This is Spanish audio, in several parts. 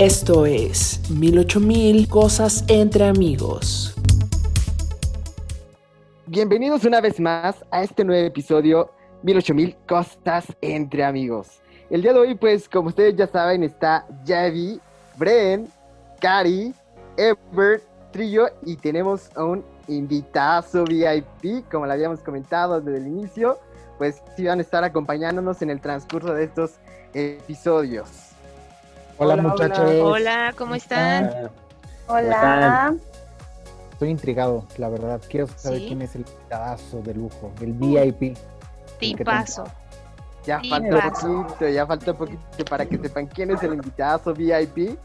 Esto es 108000 cosas entre amigos. Bienvenidos una vez más a este nuevo episodio 108000 cosas entre amigos. El día de hoy, pues, como ustedes ya saben, está Javi, Bren, Cari, Ebert, Trillo y tenemos a un invitazo VIP, como lo habíamos comentado desde el inicio, pues sí van a estar acompañándonos en el transcurso de estos episodios. Hola, muchachos. Hola, ¿cómo están? Hola. Estoy intrigado, la verdad. Quiero saber ¿Sí? quién es el invitadazo de lujo, el VIP. Tipazo. Ya falta paso. poquito, ya falta poquito para que sepan quién es el invitado VIP.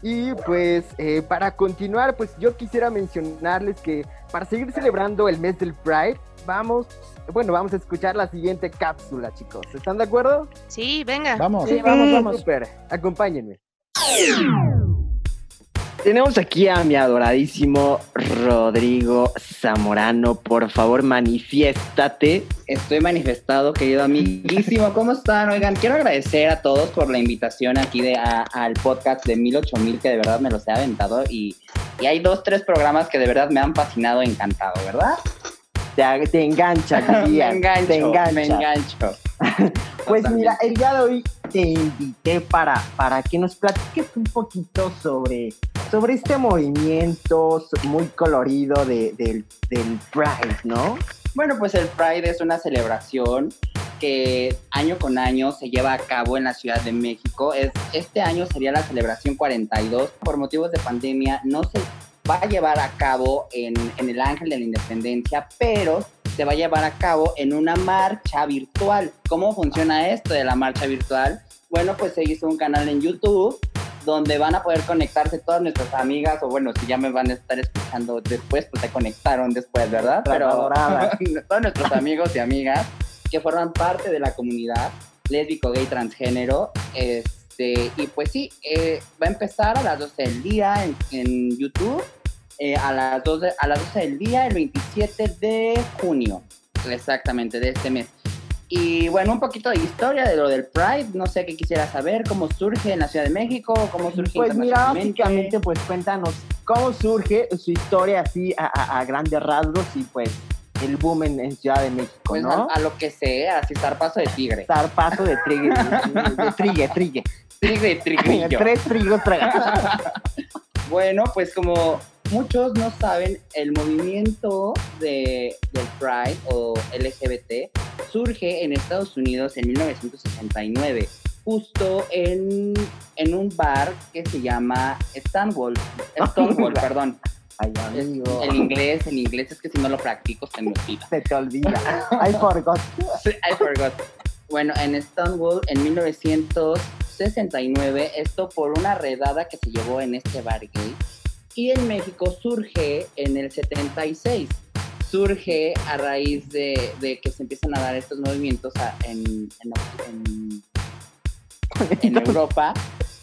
Y pues eh, para continuar, pues yo quisiera mencionarles que para seguir celebrando el mes del Pride, vamos, bueno, vamos a escuchar la siguiente cápsula, chicos. ¿Están de acuerdo? Sí, venga. Vamos. Sí, vamos, vamos. Súper, acompáñenme. Tenemos aquí a mi adoradísimo Rodrigo Zamorano. Por favor, manifiéstate. Estoy manifestado, querido amiguísimo. ¿Cómo están? Oigan, quiero agradecer a todos por la invitación aquí de, a- al podcast de 108000, que de verdad me los he aventado. Y, y hay dos, tres programas que de verdad me han fascinado, encantado, ¿verdad? Te, te engancha, me engancho, te engancha. me engancho. Pues mira, el día de hoy te invité para, para que nos platiques un poquito sobre, sobre este movimiento muy colorido de- del, del Pride, ¿no? Bueno, pues el Pride es una celebración que año con año se lleva a cabo en la Ciudad de México. Es, este año sería la celebración 42. Por motivos de pandemia no se va a llevar a cabo en, en el Ángel de la Independencia, pero se va a llevar a cabo en una marcha virtual. ¿Cómo funciona esto de la marcha virtual? Bueno, pues se hizo un canal en YouTube donde van a poder conectarse todas nuestras amigas, o bueno, si ya me van a estar escuchando después, pues se conectaron después, ¿verdad? Pero todos nuestros amigos y amigas que forman parte de la comunidad lésbico, gay, transgénero, este, y pues sí, eh, va a empezar a las 12 del día en, en YouTube, eh, a, las 12, a las 12 del día, el 27 de junio, exactamente, de este mes. Y bueno, un poquito de historia de lo del Pride, no sé qué quisiera saber, cómo surge en la Ciudad de México, cómo surge Pues mira, básicamente, pues cuéntanos cómo surge su historia así a, a- a grandes rasgos y pues el boom en, en Ciudad de México, Pues ¿no? a, a lo que sea, así estar paso de tigre. Zarpazo de trigue, de trigue, trigue. Tigre, trigrillo. Tres trigos. Bueno, pues como muchos no saben, el movimiento de, del Pride o LGBT surge en Estados Unidos en 1969, justo en, en un bar que se llama Stonewall. Stonewall, perdón. Ay, amigo. el inglés, el inglés es que si no lo practico se me olvida. Se te olvida. I forgot. I forgot. Bueno, en Stonewall en 1969, esto por una redada que se llevó en este bar gay. Y en México surge en el 76. Surge a raíz de, de que se empiezan a dar estos movimientos a- en, en, en- en Europa.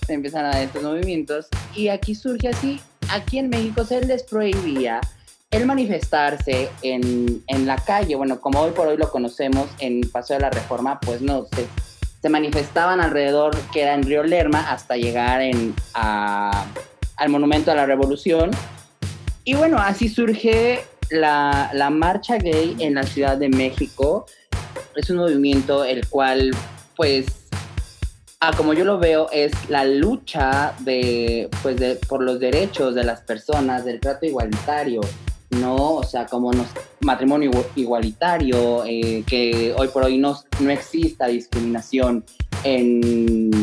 Se empiezan a dar estos movimientos. Y aquí surge así. Aquí en México se les prohibía el manifestarse en, en la calle, bueno, como hoy por hoy lo conocemos en Paseo de la Reforma, pues no, se, se manifestaban alrededor, que era en Río Lerma, hasta llegar en, a- al Monumento a la Revolución. Y bueno, así surge la, la marcha gay en la Ciudad de México. Es un movimiento el cual, pues, ah, como yo lo veo, es la lucha de, pues, de, por los derechos de las personas, del trato igualitario, ¿no? O sea, como nos, matrimonio igu- igualitario, eh, que hoy por hoy no, no exista discriminación en,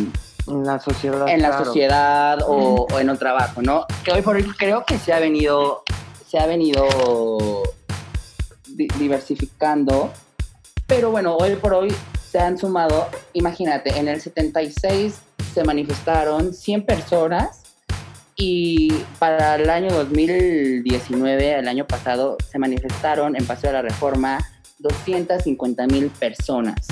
En la sociedad. en la claro. sociedad o, o en el trabajo, ¿no? Que hoy por hoy creo que se ha venido, se ha venido di- diversificando, pero bueno, hoy por hoy se han sumado, imagínate, en el 76 se manifestaron 100 personas y para el año 2019, el año pasado, se manifestaron en Paseo de la Reforma 250 mil personas.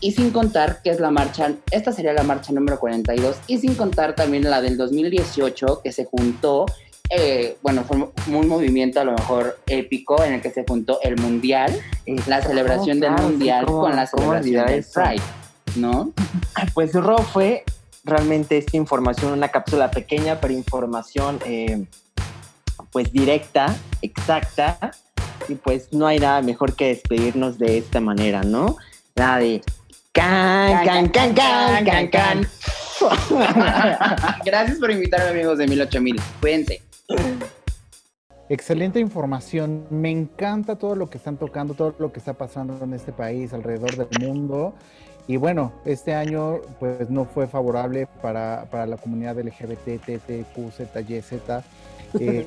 Y sin contar que es la marcha, esta sería la marcha número 42, y sin contar también la del 2018 que se juntó, eh, bueno, fue un movimiento a lo mejor épico en el que se juntó el Mundial, la celebración del claro, Mundial con la celebración del. Pride, ¿no? Pues Ro fue realmente esta información, una cápsula pequeña, pero información eh, pues directa, exacta. Y pues no hay nada mejor que despedirnos de esta manera, ¿no? Nada de can, can, can, can, can, can. Gracias por invitarme, amigos de 18000. Cuídense. Excelente información. Me encanta todo lo que están tocando, todo lo que está pasando en este país, alrededor del mundo. Y bueno, este año pues no fue favorable para, para la comunidad LGBT, TTQ, ZYZ. Eh,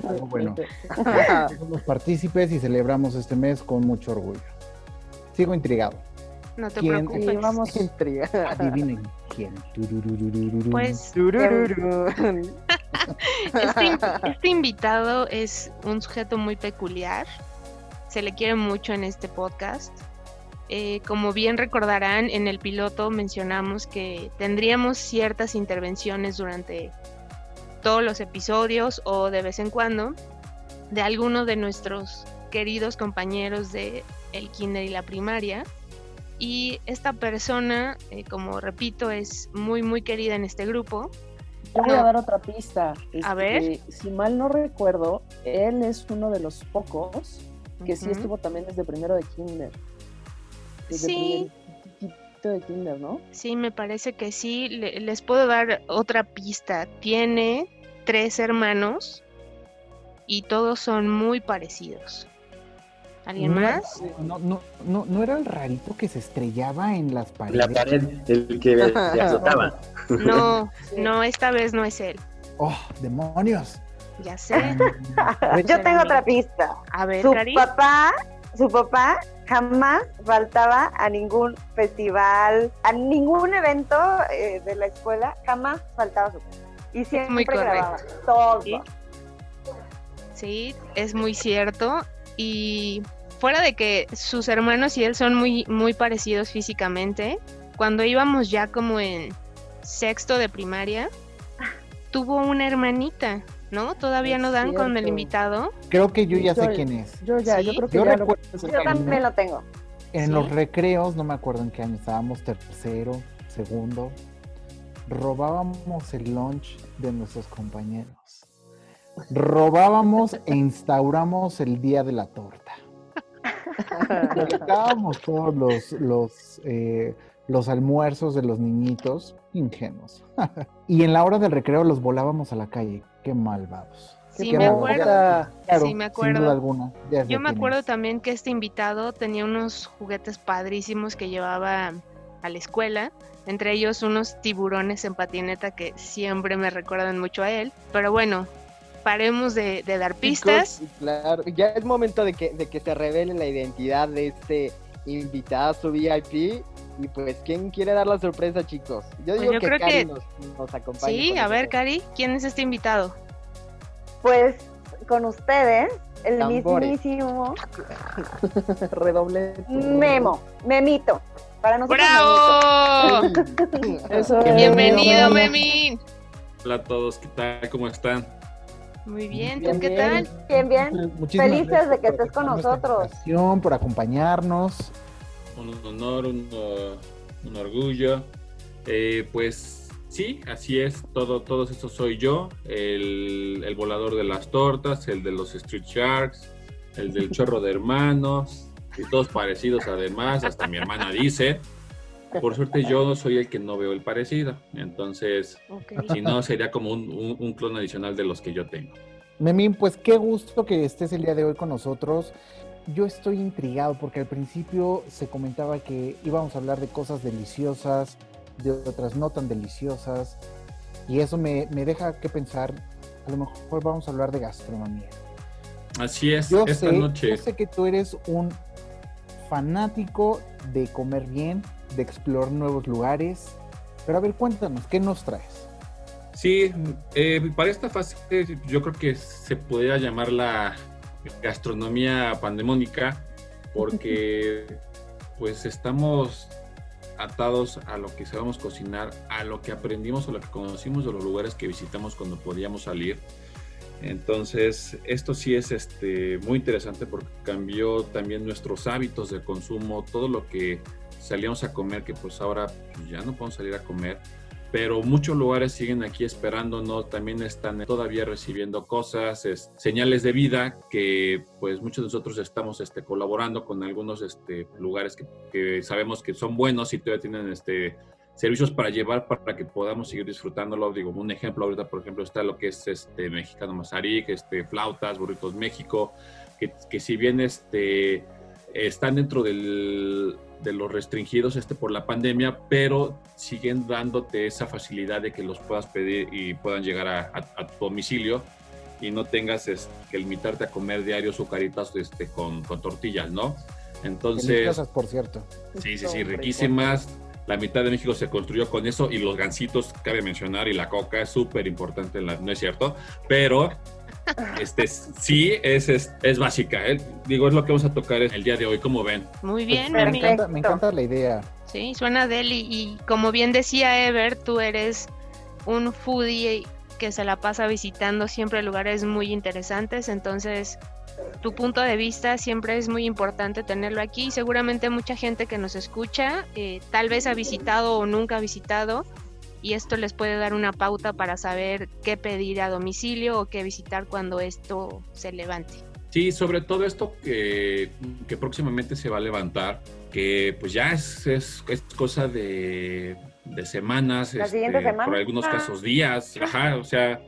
pero bueno, somos partícipes y celebramos este mes con mucho orgullo. Sigo intrigado. No te ¿Quién? preocupes. Vamos Intriga. Adivinen quién. Pues este, este invitado es un sujeto muy peculiar. Se le quiere mucho en este podcast. Eh, como bien recordarán, en el piloto mencionamos que tendríamos ciertas intervenciones durante todos los episodios o de vez en cuando de alguno de nuestros queridos compañeros de el kinder y la primaria. Y esta persona, eh, como repito, es muy muy querida en este grupo. Voy a dar otra pista. A ver. Este, Si mal no recuerdo, él es uno de los pocos que sí estuvo también desde primero de kinder. Desde Sí. primerito de kinder, ¿no? Sí, me parece que sí. Le- les puedo dar otra pista. Tiene tres hermanos y todos son muy parecidos. ¿Alguien No era- más? No, no, no, no era el rarito que se estrellaba en las paredes. La pared, el que te azotaba. No, no, esta vez no es él. ¡Oh, demonios! Ya sé. Yo tengo otra pista. A ver, Su Cari. papá, su papá jamás faltaba a ningún festival, a ningún evento eh, de la escuela, jamás faltaba su papá. Y siempre muy correcto. grababa todo. Sí. Sí, es muy cierto. Y fuera de que sus hermanos y él son muy, muy parecidos físicamente, cuando íbamos ya como en sexto de primaria, tuvo una hermanita, ¿no? Todavía Es no dan con el invitado. Creo que yo ya sé quién es. Yo ya, Sí. yo creo que Yo ya lo- recuerdo Yo también lo tengo. En Sí. los recreos, no me acuerdo en qué año estábamos, tercero, segundo, robábamos el lunch de nuestros compañeros. Robábamos e instauramos el día de la torta. Colectábamos todos los, los, eh, los almuerzos de los niñitos ingenuos. y en la hora del recreo los volábamos a la calle. Qué malvados. Sí, Qué me malvados. acuerdo. Claro, Sí, me Sin acuerdo. duda alguna. Yo me acuerdo también que este invitado tenía unos juguetes padrísimos que llevaba a la escuela, entre ellos unos tiburones en patineta que siempre me recuerdan mucho a él. Pero bueno, paremos de, de dar pistas. Chicos, claro, ya es momento de que, de que se revele la identidad de este invitado su VIP. Y pues, ¿quién quiere dar la sorpresa, chicos? Yo Pues digo yo que creo Cari que- nos, nos acompañe. Sí, a ver. Cari, ¿quién es este invitado? Pues con ustedes, el Tambores. mismísimo Redoble. Memo, Memito. Para nosotros, ¡Bravo! Eso es. Bienvenido. Memín. Hola a todos, ¿qué tal? ¿Cómo están? Muy bien, ¿tú Bien, qué bien. tal? Bien, bien. Muchísimas Felices gracias de que por estés con nosotros. invitación, por acompañarnos. Un honor, un, uh, un orgullo. Eh, pues sí, así es, todo, todos estos soy yo, el, el volador de las tortas, el de los Street Sharks, el del chorro de hermanos, y todos parecidos además, hasta mi hermana dice. Por suerte yo soy el que no veo el parecido, entonces si no sería como un, un- un clon adicional de los que yo tengo. Memín, pues qué gusto que estés el día de hoy con nosotros. Yo estoy intrigado porque al principio se comentaba que íbamos a hablar de cosas deliciosas, de otras no tan deliciosas, y eso me, me deja que pensar, a lo mejor vamos a hablar de gastronomía. Así es, Yo esta sé, noche. yo sé que tú eres un fanático de comer bien, de explorar nuevos lugares, pero a ver, cuéntanos, ¿qué nos traes? Sí, eh, para esta fase yo creo que se podría llamar la gastronomía pandemónica porque pues estamos atados a lo que sabemos cocinar, a lo que aprendimos o lo que conocimos de los lugares que visitamos cuando podíamos salir. Entonces, esto sí es este, muy interesante porque cambió también nuestros hábitos de consumo, todo lo que salíamos a comer, que pues ahora pues, ya no podemos salir a comer pero muchos lugares siguen aquí esperándonos, también están todavía recibiendo cosas, es- señales de vida que pues muchos de nosotros estamos este, colaborando con algunos este, lugares que, que sabemos que son buenos y todavía tienen este, servicios para llevar para que podamos seguir disfrutándolo. Digo, un ejemplo ahorita, por ejemplo, está lo que es este Mexicano Mazarik, este, Flautas, Burritos México, que, que si bien este, están dentro del, de los restringidos este, por la pandemia, pero siguen dándote esa facilidad de que los puedas pedir y puedan llegar a, a- a tu domicilio y no tengas este, que limitarte a comer diario sucaritas este, con, con tortillas, ¿no? Entonces, Deliciosas, por cierto. Sí, sí, sí, Hombre, riquísimas. La mitad de México se construyó con eso y los gansitos, cabe mencionar, y la coca es súper importante, no es cierto, pero este, sí es, es, es básica. ¿eh? Digo, es lo que vamos a tocar el día de hoy, como ven. Muy bien, me, Memi. encanta, me encanta la idea. Sí, suena deli. Y como bien decía Ever, tú eres un foodie que se la pasa visitando siempre lugares muy interesantes. Entonces, tu punto de vista siempre es muy importante tenerlo aquí. y Seguramente mucha gente que nos escucha eh, tal vez ha visitado o nunca ha visitado. Y esto les puede dar una pauta para saber qué pedir a domicilio o qué visitar cuando esto se levante. Sí, sobre todo esto que, que próximamente se va a levantar, que pues ya es, es, es cosa de, de semanas, La este, siguiente semana. por algunos Ah. casos días, ajá, o sea,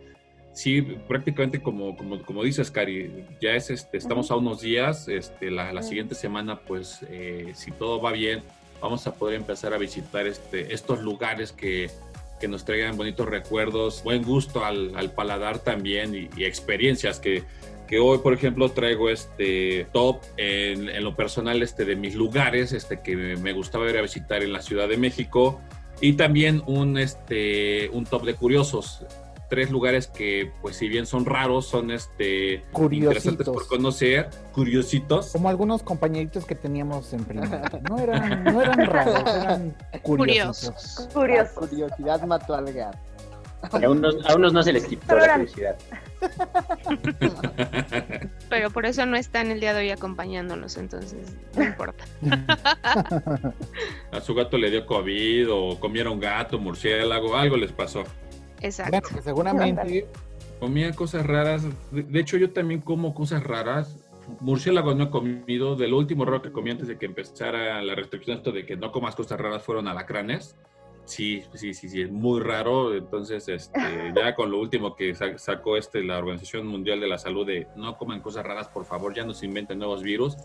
sí, prácticamente como, como, como dices, Cari, ya es, este, estamos a unos días, este, la, la siguiente semana, pues eh, si todo va bien, vamos a poder empezar a visitar este, estos lugares que, que nos traigan bonitos recuerdos, buen gusto al, al paladar también y, experiencias que, que hoy, por ejemplo, traigo este top en, lo personal este, de mis lugares este, que me- me gustaba ir a visitar en la Ciudad de México y también un, este, un top de curiosos. Tres lugares que, pues, si bien son raros, son este, interesantes por conocer, curiositos. Como algunos compañeritos que teníamos en primaria. No eran, no eran raros, eran curiosos. Curiosos. La curiosidad mató al gato. A unos, a unos no se les quitó Pero la curiosidad. Pero por eso no están el día de hoy acompañándonos, entonces no importa. A su gato le dio COVID o comieron gato, murciélago, algo les pasó. Exacto. Bueno, que seguramente Comía cosas raras. De, de hecho, yo también como cosas raras. Murciélago no he comido. De lo último raro que comí antes de que empezara la restricción, esto de que no comas cosas raras, fueron alacranes. Sí, sí, sí, sí, es muy raro. Entonces, este, ya con lo último que sa- sacó este, la Organización Mundial de la Salud de no coman cosas raras, por favor, ya no se inventen nuevos virus.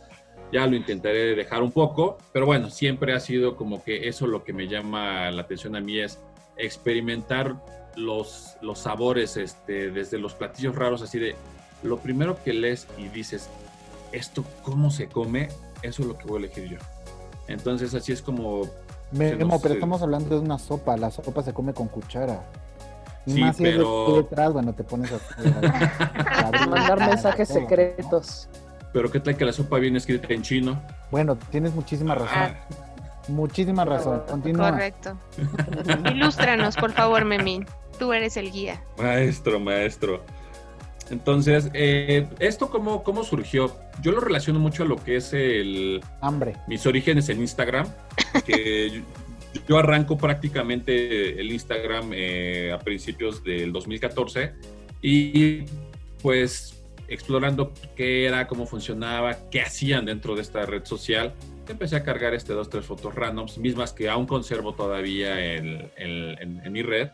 Ya lo intentaré dejar un poco, pero bueno, siempre ha sido como que eso lo que me llama la atención a mí es experimentar los, los sabores este, desde los platillos raros, así de lo primero que lees y dices, esto cómo se come, eso es lo que voy a elegir yo. Entonces así es como, Memo, nos- pero estamos hablando de una sopa. La sopa se come con cuchara. Y Sí, más si pero- detrás, bueno, te pones a, a- Mandar mensajes secretos. pero qué tal que la sopa viene escrita en chino. Bueno, tienes muchísima razón. Ah, Muchísima razón. Continúa. Correcto. Ilústranos, por favor, Memín. Tú eres el guía. maestro, maestro. Entonces, eh, ¿esto cómo, cómo surgió? Yo lo relaciono mucho a lo que es el, Hambre. mis orígenes en Instagram, que yo, yo arranco prácticamente el Instagram eh, a principios del 2014 y pues explorando qué era, cómo funcionaba, qué hacían dentro de esta red social, empecé a cargar este dos, tres fotos randoms, mismas que aún conservo todavía en, en- en- en mi red.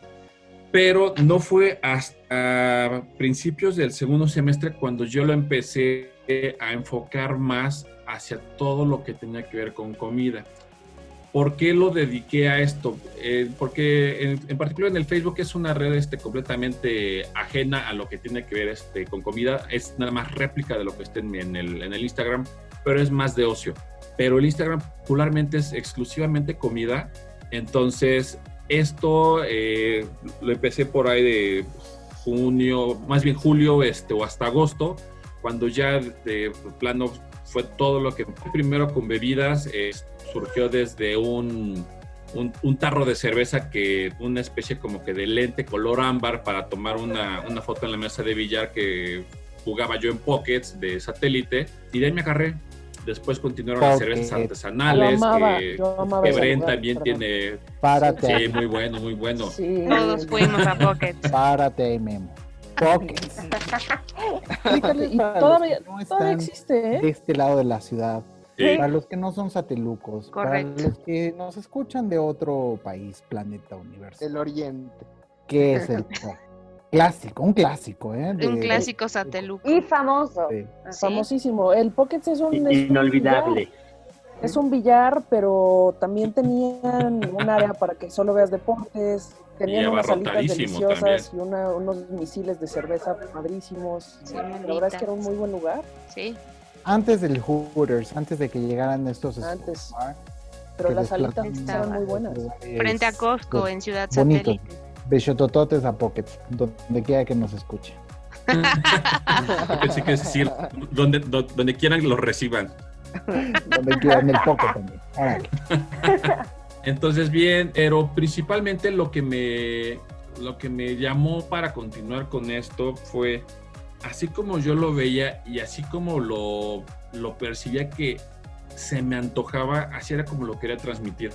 Pero no fue hasta principios del segundo semestre cuando yo lo empecé a enfocar más hacia todo lo que tenía que ver con comida. ¿Por qué lo dediqué a esto? Eh, porque en, particular en el Facebook es una red este, completamente ajena a lo que tiene que ver este, con comida. Es nada más réplica de lo que está en, en el, en el Instagram, pero es más de ocio. Pero el Instagram popularmente es exclusivamente comida. Entonces, esto eh, lo empecé por ahí de junio, más bien julio este, o hasta agosto, cuando ya de plano fue todo lo que primero con bebidas surgió desde un, un, un tarro de cerveza que una especie como que de lente color ámbar para tomar una, una foto en la mesa de billar que jugaba yo en pockets de satélite y de ahí me agarré Después continuaron las cervezas artesanales, Yo amaba, que, yo amaba que ese Bren lugar, también perdón. tiene. Párate, Sí, ahí, muy bueno, muy bueno. Sí. Todos fuimos a Pocket. párate ahí, Memo. Pocket. Y todavía, no todavía existe, de ¿eh? este lado de la ciudad. Sí. Para los que no son satelucos, Correcto. para los que nos escuchan de otro país, planeta, universo. El Oriente. ¿Qué es el Pocket? Clásico, un clásico, ¿eh? De- Un clásico sateluco. Y famoso. Sí. Famosísimo. El Pockets es un, es un Inolvidable. Es un billar, pero también tenían un área para que solo veas deportes. Tenían unas salitas deliciosas y una- unos misiles de cerveza padrísimos. Sí, la verdad es que era un muy buen lugar Sí. Antes del Hooters, antes de que llegaran estos antes. Pero las salitas estaban muy buenas. Frente a Costco en Ciudad bonito. Satélite. De Xotototes a Pocket, donde quiera que nos escuche. Pensé que es decir, donde, do- donde quieran los reciban. Donde quiera, en el Pocket también. Órale. Entonces, bien, pero principalmente lo que me lo que me llamó para continuar con esto fue así como yo lo veía y así como lo, lo percibía que se me antojaba, así era como lo quería transmitir.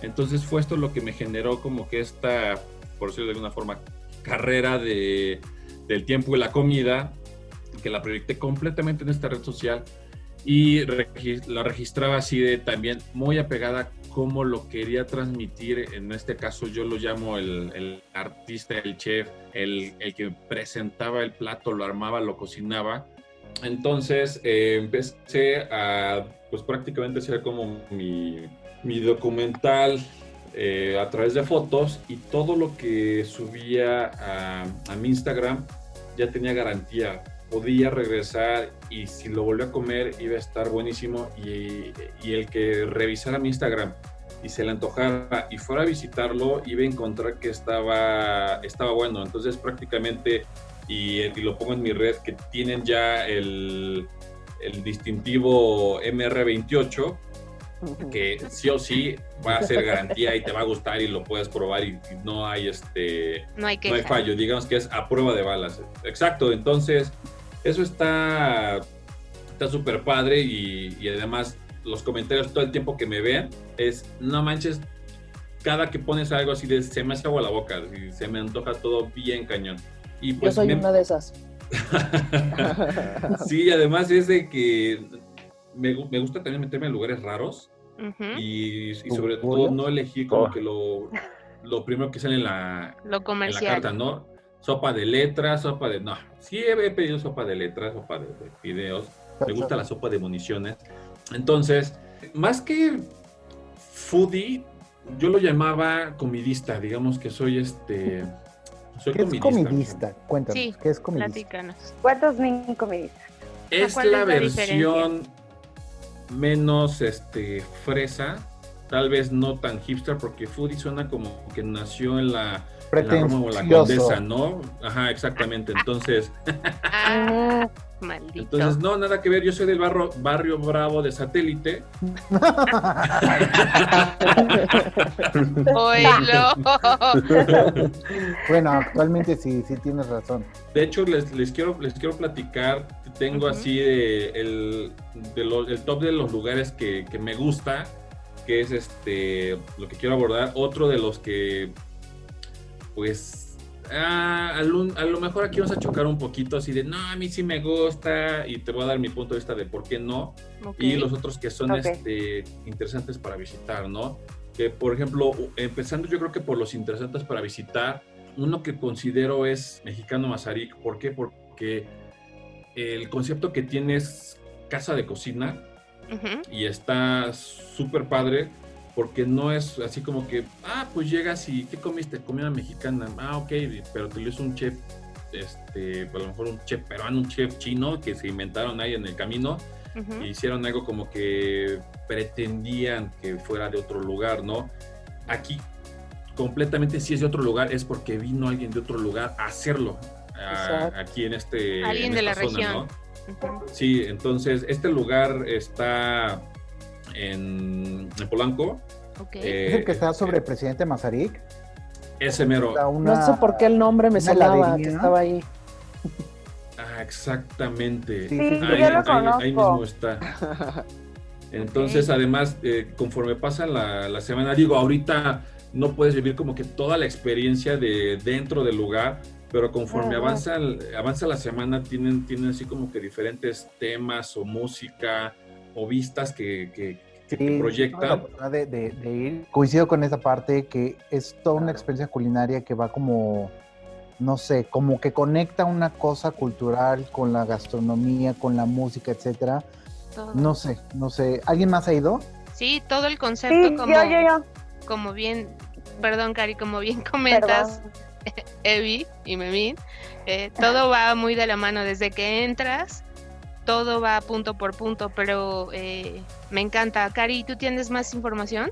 Entonces fue esto lo que me generó como que esta, por decirlo de alguna forma, carrera de, del tiempo y la comida, que la proyecté completamente en esta red social y la registraba así de también muy apegada como lo quería transmitir. En este caso yo lo llamo el, el artista, el chef, el, el que presentaba el plato, lo armaba, lo cocinaba. Entonces eh, empecé a pues prácticamente hacer como mi, mi documental eh, a través de fotos y todo lo que subía a, mi Instagram ya tenía garantía. Podía regresar y si lo volvía a comer iba a estar buenísimo y, y el que revisara mi Instagram y se le antojara y fuera a visitarlo iba a encontrar que estaba, estaba bueno. Entonces prácticamente, y, y lo pongo en mi red, que tienen ya el, el distintivo MR28, que sí o sí va a ser garantía y te va a gustar y lo puedes probar y, y no hay este No hay no hay fallo, digamos que es a prueba de balas. Exacto, entonces eso está está súper padre y, y además los comentarios todo el tiempo que me ven es, no manches, cada que pones algo así de se me hace agua la boca, y se me antoja todo bien cañón. Y Yo pues soy me- una de esas. sí, además es de que me, gu- me gusta también meterme en lugares raros y, y sobre todo no elegir como Oh. que lo, lo primero que sale en la, Lo en la carta, ¿no? Sopa de letras, sopa de... No, sí he pedido sopa de letras, sopa de, de fideos. Me gusta la sopa de municiones. Entonces, más que foodie, yo lo llamaba comidista. Digamos que soy este... Soy ¿Qué es comidista. comidista? Cuéntanos, Sí, ¿qué es comidista? Platícanos. ¿Cuántos la es la versión menos este, fresa, tal vez no tan hipster, porque foodie suena como que nació en la, la Roma o la. Condesa, ¿no? Ajá, exactamente. Entonces, Ah, maldito. entonces no, nada que ver. Yo soy del barrio, barrio Bravo de satélite. Oílo. bueno, actualmente sí, sí tienes razón. De hecho, les, les quiero, les quiero platicar. Tengo así de el, de lo- el top de los lugares que, que me gusta, que es este lo que quiero abordar. Otro de los que, pues, ah, a, lo, a lo mejor aquí vamos a chocar un poquito así de, no, a mí sí me gusta y te voy a dar mi punto de vista de por qué no. Ok. y los otros que son este, interesantes para visitar, ¿no? Que, por ejemplo, empezando yo creo que por los interesantes para visitar, uno que considero es Mexicano Mazarik. ¿Por qué? Porque el concepto que tiene es casa de cocina y está súper padre porque no es así como que, ah, pues llegas y ¿qué comiste? Comida mexicana. Ah, ok, pero te lo hizo un chef, este, a lo mejor un chef peruano, un chef chino que se inventaron ahí en el camino y hicieron algo como que pretendían que fuera de otro lugar, ¿no? Aquí completamente si es de otro lugar es porque vino alguien de otro lugar a hacerlo a- aquí en este Alguien en de la zona, región. ¿no? Sí, entonces este lugar está en, en Polanco. Eh, ¿Es el que está sobre Presidente Mazarik? ese mero. Una- No sé por qué el nombre me sonaba, que estaba ahí. Ah, exactamente. Sí, Sí, sí, yo ahí, lo ahí- conozco. ahí mismo está. Entonces, además, eh, conforme pasa la, la semana, digo, ahorita no puedes vivir como que toda la experiencia de dentro del lugar, pero conforme avanza, el- avanza la semana, tienen, tienen así como que diferentes temas o música o vistas que, que, que te Sí, la proyectan. de, de- de ir. Coincido con esa parte que es toda una experiencia culinaria que va como, no sé, como que conecta una cosa cultural con la gastronomía, con la música, etcétera. Todo. No sé, no sé. ¿Alguien más ha ido? Sí, todo el concepto Sí, como, yo, yo, yo. como bien, perdón Cari, como bien comentas. Evi y Memín, eh, todo va muy de la mano desde que entras, todo va punto por punto, pero eh, me encanta. Cari, ¿tú tienes más información?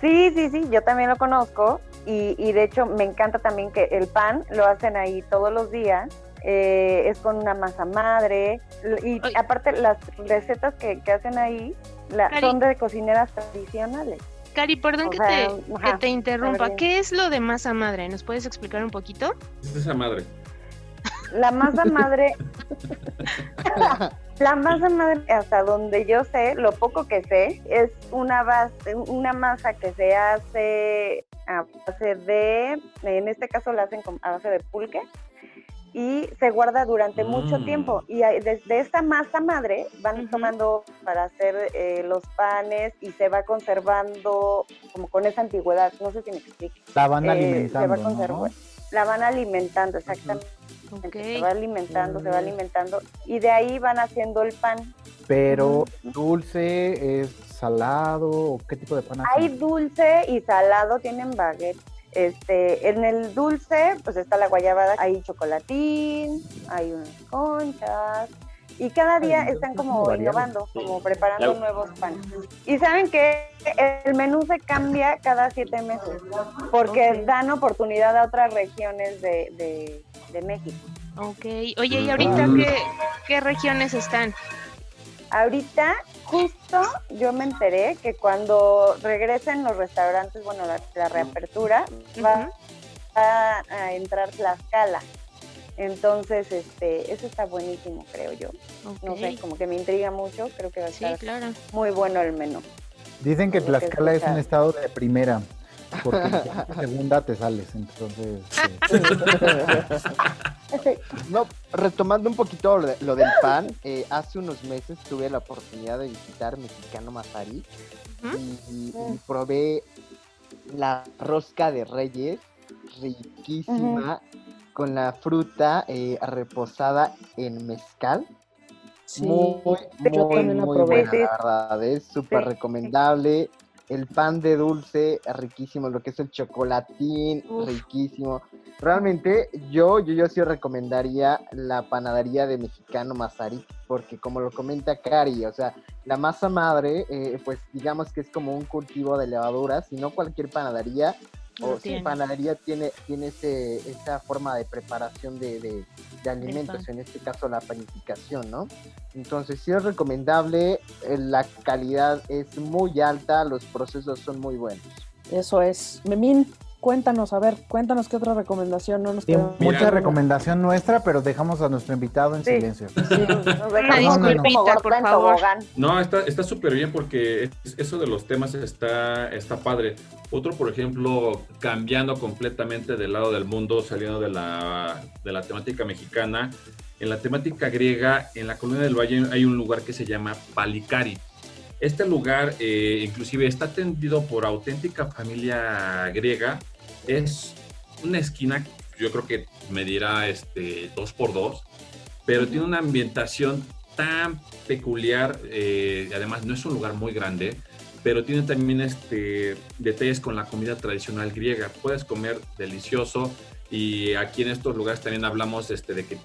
Sí, sí, sí, yo también lo conozco y, y de hecho me encanta también que el pan lo hacen ahí todos los días. eh, es con una masa madre y aparte las recetas que, que hacen ahí la- Cari. son de cocineras tradicionales. Cari, perdón que, sea, te, ajá, que te interrumpa. ¿Qué es lo de masa madre? ¿Nos puedes explicar un poquito? Es esa madre. La masa madre, la masa madre, hasta donde yo sé, lo poco que sé, es una base, una masa que se hace a base de, en este caso la hacen a base de pulque y se guarda durante mucho Mm. tiempo. Y desde esta masa madre van tomando para hacer eh, los panes y se va conservando como con esa antigüedad. No sé si me explico. La van Eh, alimentando, se va ¿no? conservando. La van alimentando, exactamente. Ok. Se va alimentando, se va Mm. alimentando y de ahí van haciendo el pan. Pero dulce, es salado, ¿o qué tipo de pan hacen? Hay dulce y salado, tienen baguette. Este, en el dulce, pues está la guayabada, hay chocolatín, hay unas conchas, y cada día están es como innovando, como preparando nuevos panes. Y saben que el menú se cambia cada siete meses, porque dan oportunidad a otras regiones de, de, de México. Ok. Oye, ¿y ahorita qué, qué regiones están? Ahorita, justo yo me enteré que cuando regresen los restaurantes, bueno, la, la reapertura, va a, a entrar Tlaxcala. Entonces, este, eso está buenísimo, creo yo. No sé, como que me intriga mucho, creo que va a Sí, estar claro. muy bueno el menú. Dicen que Tlaxcala es un estado de primera, porque segunda te sales, entonces... eh, No, retomando un poquito lo, de- lo del pan, eh, hace unos meses tuve la oportunidad de visitar Mexicano Mazarí Ujú. y, y- y probé la rosca de reyes, riquísima, con la fruta eh, reposada en mezcal. Sí, muy, muy, muy buena, la verdad, es súper Sí. recomendable. El pan de dulce, riquísimo, lo que es el chocolatín, Uf. riquísimo. Realmente, yo, yo, yo sí recomendaría la panadería de Mexicano Mazarí, porque como lo comenta Cari, o sea, la masa madre, eh, pues digamos que es como un cultivo de levaduras, y no cualquier panadería o sí, tiene. panadería tiene, tiene ese, esa forma de preparación de, de- de alimentos, en este caso la panificación, ¿no? Entonces sí es recomendable, eh, la calidad es muy alta, los procesos son muy buenos. Eso es. Memín, cuéntanos, a ver, cuéntanos qué otra recomendación no nos sí, quedó. mucha recomendación nuestra, pero dejamos a nuestro invitado en Sí. silencio. Nos Una dejamos por favor. tobogán. No, está está súper bien porque es- eso de los temas está, está padre. Otro, por ejemplo, cambiando completamente del lado del mundo, saliendo de la, de la temática mexicana. En la temática griega, en la Colonia del Valle hay un lugar que se llama Palicari. Este lugar, eh, inclusive, está atendido por auténtica familia griega. Es una esquina, yo creo que medirá este, dos por dos, pero tiene una ambientación tan peculiar, eh, además no es un lugar muy grande, pero tiene también este, detalles con la comida tradicional griega. Puedes comer delicioso y aquí en estos lugares también hablamos este, de que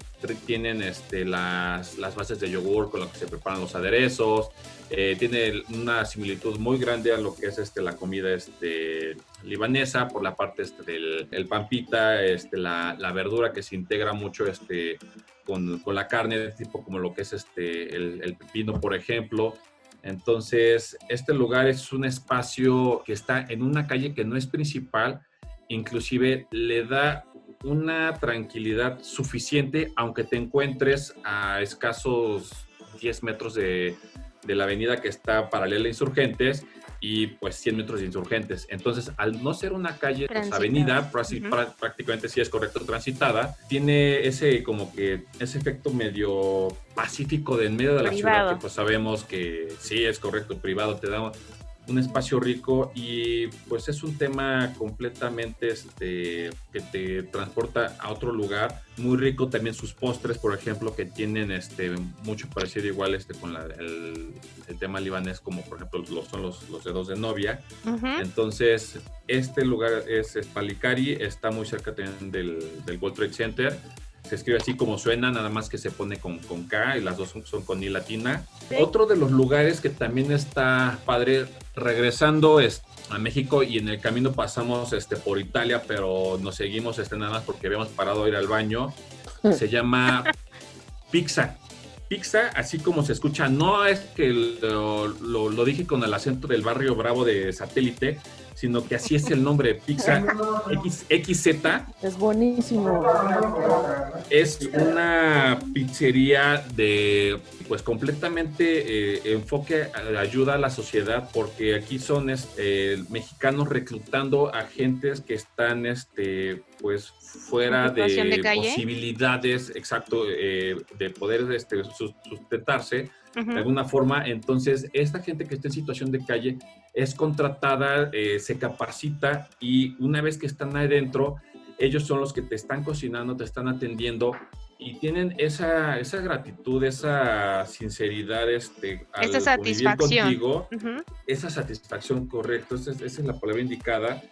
tienen este, las, las bases de yogur con lo que se preparan los aderezos. Eh, tiene una similitud muy grande a lo que es este, la comida este, libanesa por la parte este, del el pampita, este, la, la verdura que se integra mucho este, con, con la carne, tipo como lo que es este, el, el pepino, por ejemplo. Entonces, este lugar es un espacio que está en una calle que no es principal, inclusive le da una tranquilidad suficiente, aunque te encuentres a escasos 10 metros de, de la avenida que está paralela a Insurgentes y pues 100 metros de Insurgentes. Entonces, al no ser una calle, pues, avenida, Ujú. prá- prácticamente sí es correcto transitada, tiene ese como que ese efecto medio pacífico de en medio de la ciudad que pues sabemos que sí es correcto, privado, te da un espacio rico y pues es un tema completamente este que te transporta a otro lugar muy rico. También sus postres por ejemplo que tienen este mucho parecido igual este con la- el, el tema libanés como por ejemplo los, son los, los dedos de novia. Entonces este lugar es, es Palicari está muy cerca también del, del World Trade Center se escribe así como suena, nada más que se pone con, con K y las dos son, son con I latina. Sí. Otro de los lugares que también está padre, regresando es a México y en el camino pasamos este, por Italia, pero nos seguimos este, nada más porque habíamos parado a ir al baño. Se llama Pizza. Pizza, así como se escucha, no es que lo, lo- lo dije con el acento del barrio Bravo de satélite, sino que así es el nombre, Pizza X, XZ Es buenísimo. es una pizzería de, pues completamente eh, enfoque, a- ayuda a la sociedad, porque aquí son este, mexicanos reclutando a gentes que están, este, pues fuera ¿En situación de, de posibilidades, exacto, eh, de poder este, sus- de alguna forma. Entonces, esta gente que está en situación de calle es contratada, eh, se capacita y una vez que están ahí dentro, ellos son los que te están cocinando, te están atendiendo y tienen esa, esa gratitud, esa sinceridad, este, al Esa satisfacción. contigo, Ujú. esa satisfacción, es- esa es la palabra indicada,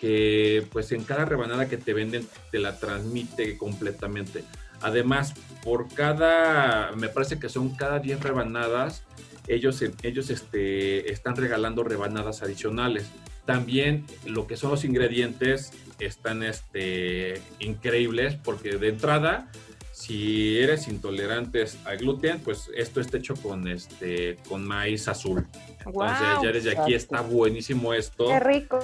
que pues en cada rebanada que te venden te la transmite completamente. Además, por cada, me parece que son cada 10 rebanadas, ellos, ellos este, están regalando rebanadas adicionales. También lo que son los ingredientes están este, increíbles porque de entrada, si eres intolerante al gluten, pues esto está hecho con, este, con maíz azul. Entonces ya desde aquí está buenísimo esto. Qué rico.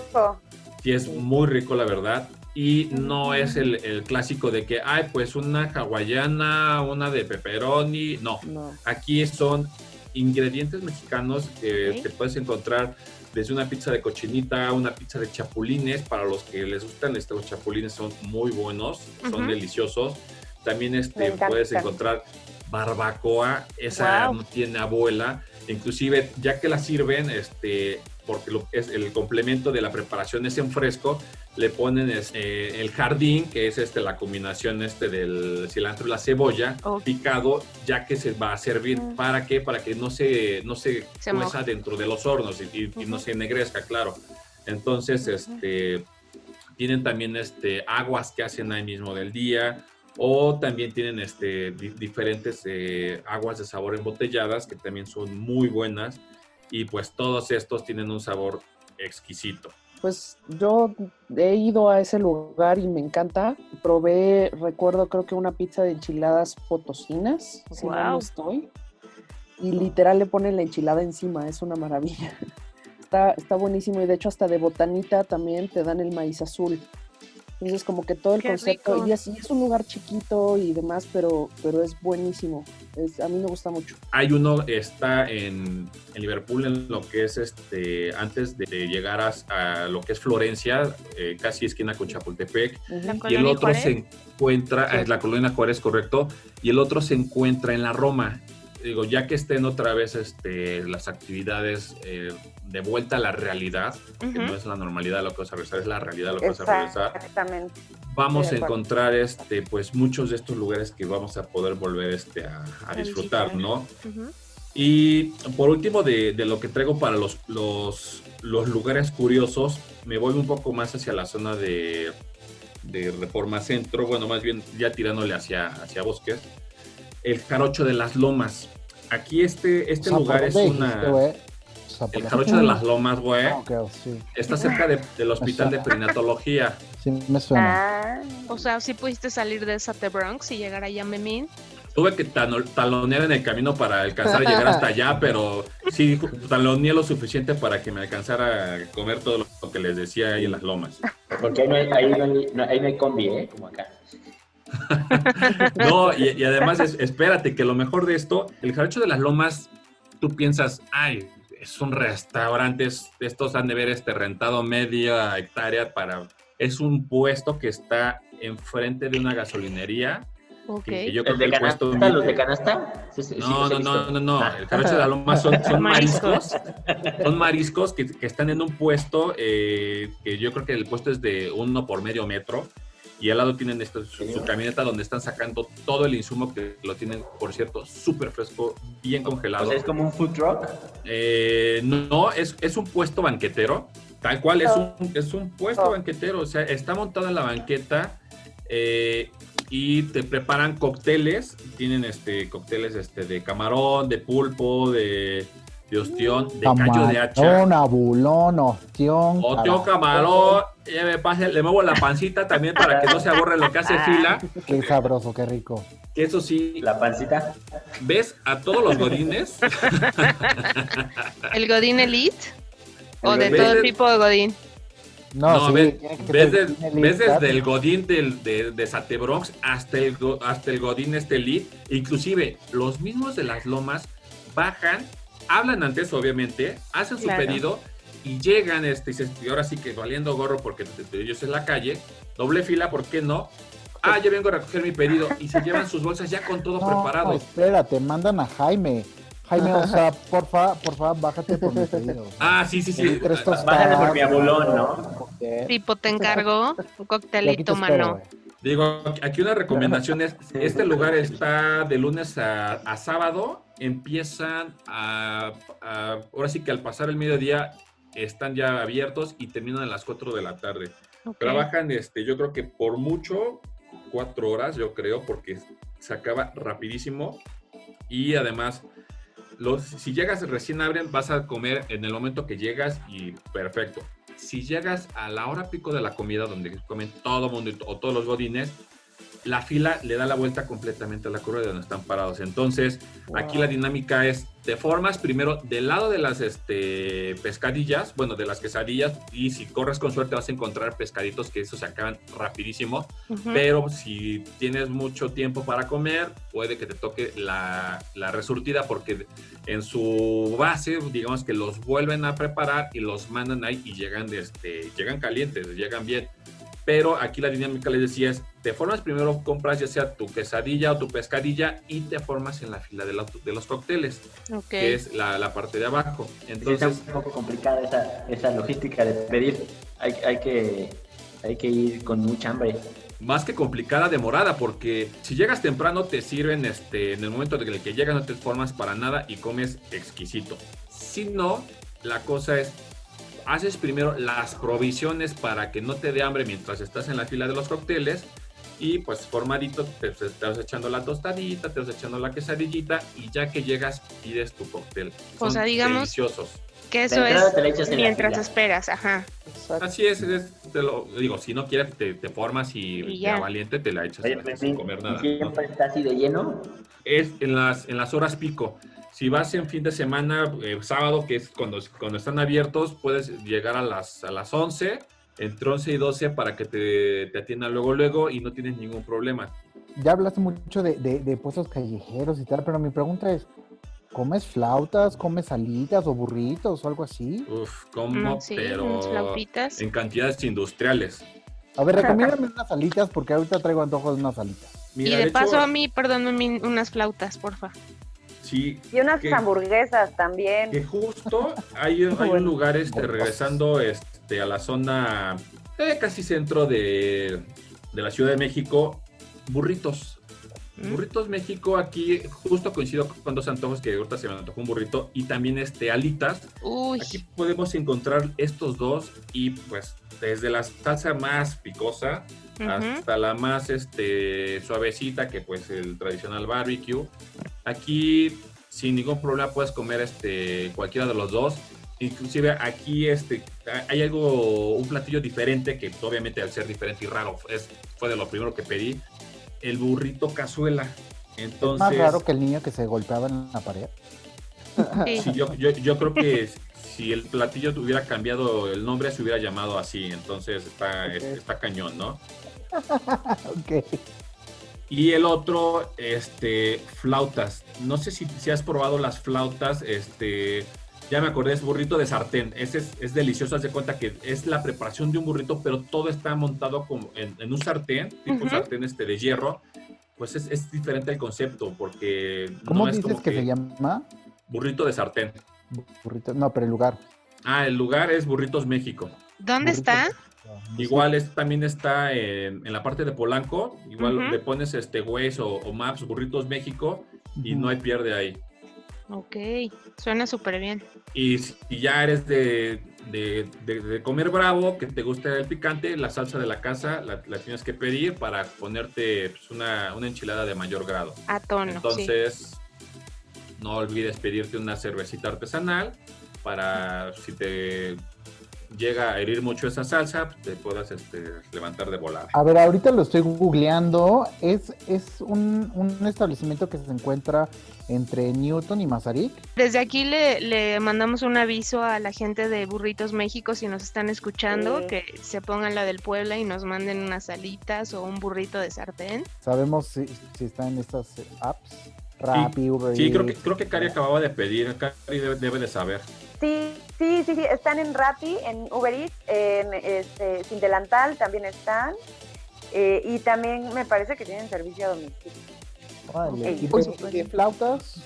Sí, es muy rico, la verdad. Y no es el, el clásico de que, ay, pues una hawaiana, una de pepperoni. No, No. aquí son ingredientes mexicanos que te puedes encontrar desde una pizza de cochinita, una pizza de chapulines. Para los que les gustan, este, los chapulines son muy buenos, son deliciosos. También este, puedes encontrar barbacoa, esa no tiene abuela. Inclusive, ya que la sirven, este, porque lo, es el complemento de la preparación es en fresco, le ponen este, el jardín, que es este, la combinación este del cilantro y la cebolla Ok. picado, ya que se va a servir. Mm. ¿Para qué? Para que no se, no se, Se cueza dentro de los hornos y, y- y no se ennegrezca, claro. Entonces, este, tienen también este, aguas que hacen ahí mismo del día. O también tienen este, di- diferentes eh, aguas de sabor embotelladas que también son muy buenas. Y pues todos estos tienen un sabor exquisito. Pues yo he ido a ese lugar y me encanta. Probé, recuerdo, creo que una pizza de enchiladas potosinas, si mal no estoy. Y literal le ponen la enchilada encima, es una maravilla. Está, está buenísimo y de hecho hasta de botanita también te dan el maíz azul. Entonces como que todo el Qué concepto, rico. y así es un lugar chiquito y demás, pero, pero es buenísimo. Es, a mí me gusta mucho. Hay uno, está en, en Liverpool, en lo que es este, antes de llegar a, a lo que es Florencia, eh, casi esquina con Chapultepec. Y el otro Juárez. se encuentra, Sí. es la colonia Juárez, correcto, y el otro se encuentra en la Roma. Digo, ya que estén otra vez este, las actividades eh, de vuelta a la realidad, que no es la normalidad lo que vas a regresar, es la realidad lo que vas a regresar, Exactamente. vamos a encontrar este, pues, muchos de estos lugares que vamos a poder volver este, a, disfrutar. ¿no? Y por último, de, de lo que traigo para los, los, los lugares curiosos, me voy un poco más hacia la zona de, de Reforma Centro, bueno, más bien ya tirándole hacia, hacia Bosques, el Jarocho de las Lomas. Aquí este, este lugar es una... dijiste, El. Jarocho de las Lomas, güey, Ah, sí. está cerca de- del Hospital de Perinatología. Sí, me suena. Ah, O sea, sí pudiste salir de Sate Bronx y llegar allá a Memín. Tuve que talonear en el camino para alcanzar a llegar hasta allá, pero sí taloneé lo suficiente para que me alcanzara a comer todo lo que les decía ahí en las lomas. Porque ahí no hay, ahí no hay, no- ahí no hay combi, ¿eh? Como acá. No, y, y además, es- espérate, que lo mejor de esto, el jarocho de las lomas tú piensas, ay, es un restaurante, es- estos han de ver este rentado media hectárea para... Es un puesto que está enfrente de una gasolinería. Ok. que yo ¿El creo que de el puesto... canasta? ¿Los de canasta? Sí, sí, sí, No, no, no, no, no. Ah. El jarocho de la loma son, son Mariscos. mariscos. Son mariscos que, que están en un puesto eh, que yo creo que el puesto es de uno por medio metro. Y al lado tienen esto, su, su camioneta donde están sacando todo el insumo que lo tienen, por cierto, súper fresco, bien O congelado. sea, es como un food truck. Eh, no, es, es un puesto banquetero. Tal cual, es un, es un puesto Oh. banquetero. O sea, está montado en la banqueta eh, y te preparan cócteles. Tienen este cócteles este, de camarón, de pulpo, de, de ostión, de callo de hacha. Camarón, abulón, ostión. Ostión, camarón. Ya me pase, le muevo la pancita también para que no se aburre lo que hace fila. Qué sabroso, qué rico. Que eso sí, La pancita. ves a todos los godines. ¿El Godín Elite? ¿O de todo ¿Ves? tipo de Godín? No, No, sí, ves, ves desde el Godín del, de, de Satebronx hasta el, hasta el Godín este Elite. Inclusive, los mismos de las lomas bajan, hablan antes, obviamente, hacen su Claro. pedido y llegan, este, y, ahora sí que valiendo gorro porque ellos es la calle, doble fila, ¿por qué no? Ah, ya vengo a recoger mi pedido y se llevan sus bolsas ya con todo No, preparado. espérate, mandan a Jaime. Jaime, o sea, porfa, porfa, bájate por mi pedido. Ah, sí, sí, sí. Bájale por mi abulón, ¿no? Tipo, te encargo un coctelito, mano. Digo, aquí una recomendación es, este lugar está de lunes a, a sábado, empiezan a, a- ahora sí que al pasar el mediodía están ya abiertos y terminan a las 4 de la tarde. Trabajan, este, yo creo que por mucho, cuatro horas, yo creo, porque se acaba rapidísimo y además... Los, si llegas recién abren, vas a comer en el momento que llegas y perfecto. Si llegas a la hora pico de la comida, donde comen todo mundo o todos los godines, la fila le da la vuelta completamente a la curva de donde están parados. Entonces, aquí la dinámica es, te formas primero del lado de las este, pescadillas, bueno, de las quesadillas, y si corres con suerte vas a encontrar pescaditos que esos se acaban rapidísimo. Pero si tienes mucho tiempo para comer, puede que te toque la, la resurtida porque en su base, digamos que los vuelven a preparar y los mandan ahí y llegan, este, llegan calientes, llegan bien. Pero aquí la dinámica les decía es, te formas primero, compras ya sea tu quesadilla o tu pescadilla y te formas en la fila de los, de los cócteles, que es la, la parte de abajo. Sí, está Entonces, un poco complicada esa, esa logística de pedir. Hay, hay, que, hay que ir con mucha hambre. más que complicada, demorada, porque si llegas temprano te sirven, este, en el momento en el que llegas no te formas para nada y comes exquisito. Si no, la cosa es, haces primero las provisiones para que no te dé hambre mientras estás en la fila de los cócteles y pues formadito te, te vas echando la tostadita, te vas echando la quesadillita y ya que llegas pides tu cóctel. O Son sea, digamos- deliciosos. Que eso es mientras esperas, ajá. Exacto. Así es, es- te lo digo, si no quieres te, te formas y, Y ya ya. valiente te la echas Oye, sin- pues, sin sí, comer ¿y nada. ¿no? siempre está así de lleno. es en las, en las horas pico. Si vas en fin de semana, eh, sábado, que es cuando, cuando están abiertos, puedes llegar a las, a las 11, entre 11 y 12 para que te, te atiendan luego, luego y no tienes ningún problema. Ya hablaste mucho de, de, de puestos callejeros y tal, pero mi pregunta es, ¿comes flautas, comes alitas o burritos o algo así? Uf, como, Mm, sí, pero flautitas. en cantidades industriales. A ver, recomiéndame unas alitas porque ahorita traigo antojos de unas alitas. Mira, y de, paso a mí, perdón, unas flautas, porfa. Sí, Y unas hamburguesas también. que justo hay, un- hay un lugar este, regresando este, a la zona eh, casi centro de, de la Ciudad de México, burritos. ¿Mm? Burritos México, aquí justo coincido con dos antojos que ahorita se me antojó un burrito y también este alitas. Uy, Aquí podemos encontrar estos dos y pues desde la salsa más picosa hasta la más este, suavecita que pues el tradicional barbecue. Aquí sin ningún problema puedes comer este, cualquiera de los dos. Inclusive aquí este, hay algo, un platillo diferente que obviamente al ser diferente y raro es, fue de lo primero que pedí. El burrito cazuela. Entonces, Más raro que el niño que se golpeaba en la pared. Sí. Yo, yo, yo creo que si el platillo tuviera cambiado el nombre, se hubiera llamado así. Entonces está, Ok. está cañón, ¿no? Ok. Y el otro, este, flautas. No sé si, si has probado las flautas, este, ya me acordé, es burrito de sartén. Ese es, es delicioso, haz de cuenta que es la preparación de un burrito, pero todo está montado como en, en un sartén, tipo Ujú. sartén este, de hierro. Pues es, es diferente el concepto, porque ¿Cómo no es dices como que, se llama? burrito de sartén. Burrito. No, pero el lugar. Ah, el lugar es Burritos México. ¿Dónde está? Igual es, también está en, en la parte de Polanco. Igual le pones este Waze o, o Maps, Burritos México, y no hay pierde ahí. Ok, suena súper bien. Y si ya eres de, de- de- de comer bravo, que te gusta el picante, la salsa de la casa la, la tienes que pedir para ponerte pues, una, una enchilada de mayor grado. A tono, sí. Entonces, no olvides pedirte una cervecita artesanal para si te llega a herir mucho esa salsa, pues, te puedas este, levantar de volada. A ver, ahorita lo estoy googleando. Es, es un, un establecimiento que se encuentra entre Newton y Mazarik. Desde aquí le, le mandamos un aviso a la gente de Burritos México si nos están escuchando, Sí. que se pongan la del Puebla y nos manden unas alitas o un burrito de sartén. Sabemos si, si está en estas eh, apps. Rappi, Uber Sí, creo que, creo que Cari acababa de pedir, Cari debe, debe de saber. Sí, sí, sí, sí, están en Rappi, en Uber Eats, en este, Sin Delantal también están. eh, y también me parece que tienen servicio a domicilio. ¿Y Pues, de, flautas?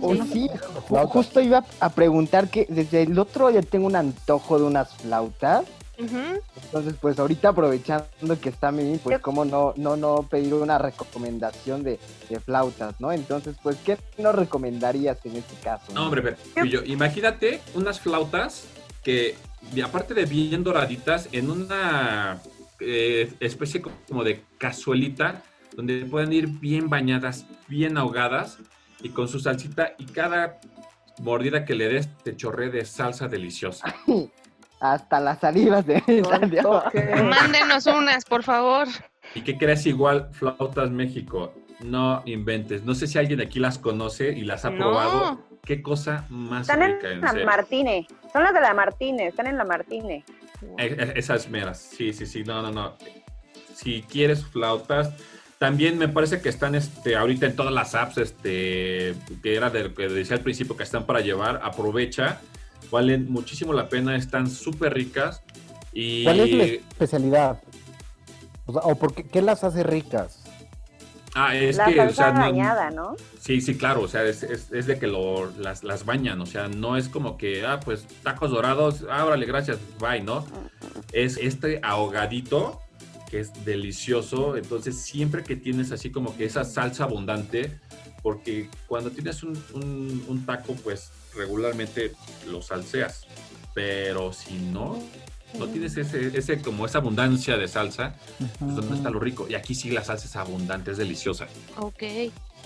O Sí. sí, ju- Flautas. justo iba a preguntar que desde el otro día tengo un antojo de unas flautas. Entonces, pues ahorita aprovechando que está Mimi, pues Yo- cómo no, no, no pedir una recomendación de, de flautas, ¿no? Entonces, pues, ¿qué nos recomendarías en este caso? No, hombre, Pepillo, imagínate unas flautas que, aparte de bien doraditas, en una eh, especie como de cazuelita, donde pueden ir bien bañadas, bien ahogadas, y con su salsita, y cada mordida que le des te chorre de salsa deliciosa. Hasta las salivas de Santiago. Mándenos unas, por favor. ¿Y qué crees igual, Flautas México? No inventes. No sé si alguien aquí las conoce y las ha No. probado. Qué cosa más Están en rica, en la serio. Martínez, son las de la Martínez, están en la Martínez. Eh, eh, Esas meras, sí, sí, sí, no, no, no. Si quieres flautas, también me parece que están este, ahorita en todas las apps, este, que era de lo que decía al principio que están para llevar, aprovecha, valen muchísimo la pena, están súper ricas. Y ¿Cuál es la especialidad? O, sea, ¿o por qué, qué las hace ricas? ah, es la que, o salsa sea, no- bañada, ¿no? Sí, sí, claro, o sea, es, es- es de que lo, las, las bañan, o sea, no es como que, ah, pues tacos dorados, ah, órale, gracias, bye, ¿no? Es este ahogadito que es delicioso, entonces siempre que tienes así como que esa salsa abundante, porque cuando tienes un, un- un taco, pues regularmente lo salseas, pero si no, no tienes ese, ese como esa abundancia de salsa, pues ¿dónde está lo rico? Y aquí sí la salsa es abundante, es deliciosa. Ok.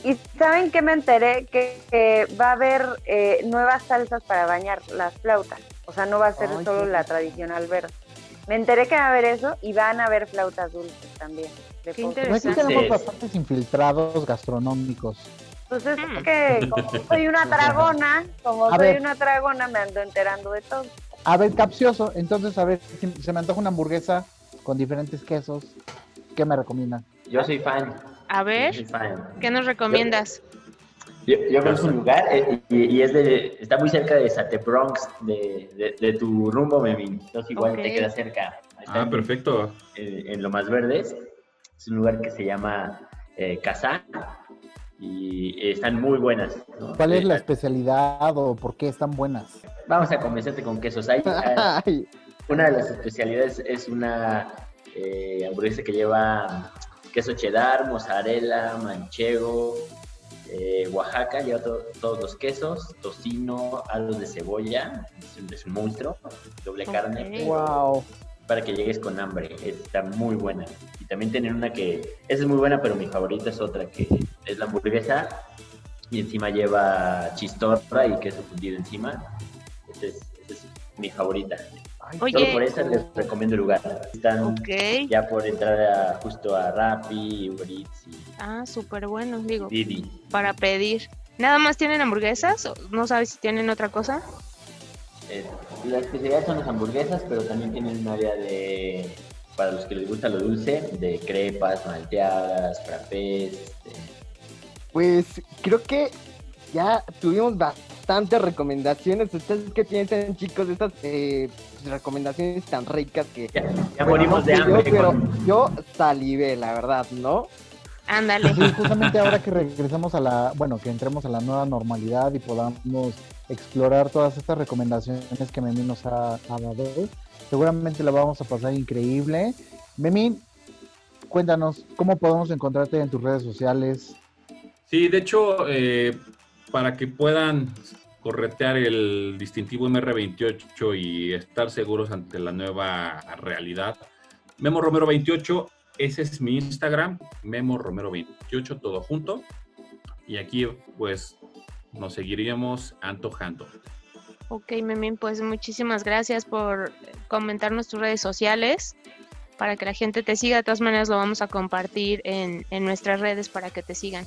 Y saben que me enteré que, que va a haber eh, nuevas salsas para bañar las flautas. O sea, no va a ser Ay, solo qué la tradicional verde. Me enteré que va a haber eso y van a haber flautas dulces también. de Qué postre. No, aquí Interesante. tenemos Sí. bastantes infiltrados gastronómicos. Pues es Mm. que como soy una dragona, como A soy ver. una dragona, me ando enterando de todo. A ver, capcioso. Entonces, a ver, si se me antoja una hamburguesa con diferentes quesos. ¿Qué me recomiendan? Yo soy fan. A ver, fan. ¿qué nos recomiendas? Yo, yo conozco un lugar eh, y, y es de, está muy cerca de Sate Bronx, de, de, de tu rumbo, Memín. Entonces igual Ok. te queda cerca. Está Ah, en- perfecto. En, en Lo Más Verdes. Es un lugar que se llama eh, Kazán y están muy buenas. ¿no? ¿Cuál es la especialidad o por qué están buenas? Vamos a convencerte con quesos. Hay, hay- Ay, una de las especialidades es una eh, hamburguesa que lleva queso cheddar, mozzarella, manchego, eh, Oaxaca, lleva to- todos los quesos, tocino, alos de cebolla, es un, es un monstruo, doble carne, wow. Para que llegues con hambre, está muy buena. Y también tienen una que, esa es muy buena, pero mi favorita es otra que es la hamburguesa y encima lleva chistorra y queso fundido encima. Esa es, esa es mi favorita. Solo Oye, por esa les recomiendo el lugar. Están ok. ya por entrar a- justo a Rappi, Uber Eats y Ah, súper bueno, digo, Didi. para pedir. ¿Nada más tienen hamburguesas? ¿O ¿No sabes si tienen otra cosa? Eh, la especialidad son las hamburguesas, pero también tienen un área de para los que les gusta lo dulce, de crepas, malteadas, frappés. este, Pues creo que ya tuvimos bastantes recomendaciones. ¿Ustedes qué piensan, chicos, de estas eh, recomendaciones tan ricas que... Ya, ya Bueno, morimos no de sé yo, hambre. pero con- yo salivé, la verdad, ¿no? Ándale. Sí, justamente ahora que regresamos a la, bueno, que entremos a la nueva normalidad y podamos explorar todas estas recomendaciones que Memín nos ha, ha dado, seguramente la vamos a pasar increíble. Memín, cuéntanos, ¿cómo podemos encontrarte en tus redes sociales? Sí, de hecho, eh, para que puedan corretear el distintivo MR28 y estar seguros ante la nueva realidad, Memo Romero 28, ese es mi Instagram, Memo Romero 28, todo junto. Y aquí, pues, nos seguiríamos antojando. Ok, Memín, pues muchísimas gracias por comentarnos tus redes sociales para que la gente te siga. De todas maneras, lo vamos a compartir en, en nuestras redes para que te sigan.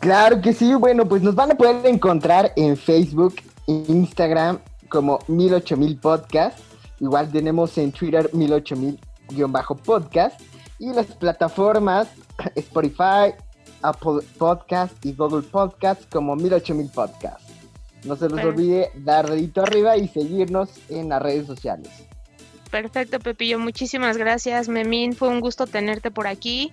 Claro que sí, bueno, pues nos van a poder encontrar en Facebook, Instagram como 108000 podcast. Igual tenemos en Twitter 108000-podcast. Y las plataformas Spotify, Apple Podcast y Google Podcast como 108000 podcast. No se les Perfecto. olvide dar dedito arriba y seguirnos en las redes sociales. Perfecto, Pepillo. Muchísimas gracias, Memín. Fue un gusto tenerte por aquí.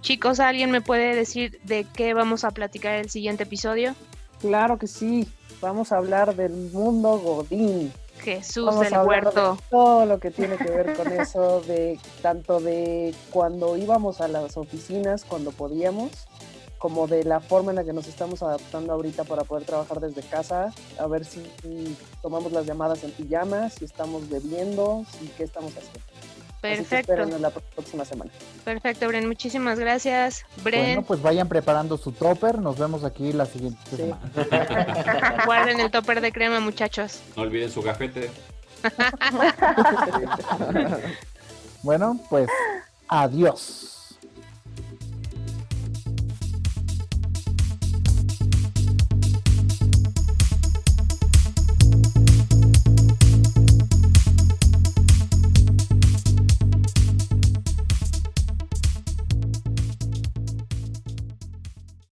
Chicos, ¿alguien me puede decir de qué vamos a platicar el siguiente episodio? Claro que sí. Vamos a hablar del mundo Godín. Jesús Vamos del huerto. de todo lo que tiene que ver con eso, de tanto de cuando íbamos a las oficinas, cuando podíamos, como de la forma en la que nos estamos adaptando ahorita para poder trabajar desde casa, a ver si, si tomamos las llamadas en pijama, si estamos bebiendo, si qué estamos haciendo. Así que Perfecto, la próxima semana. perfecto, Bren. Muchísimas gracias. Bren, Bueno, pues vayan preparando su topper, nos vemos aquí la siguiente Sí. semana. guarden el topper de crema, muchachos. No olviden su gafete. Bueno, pues adiós.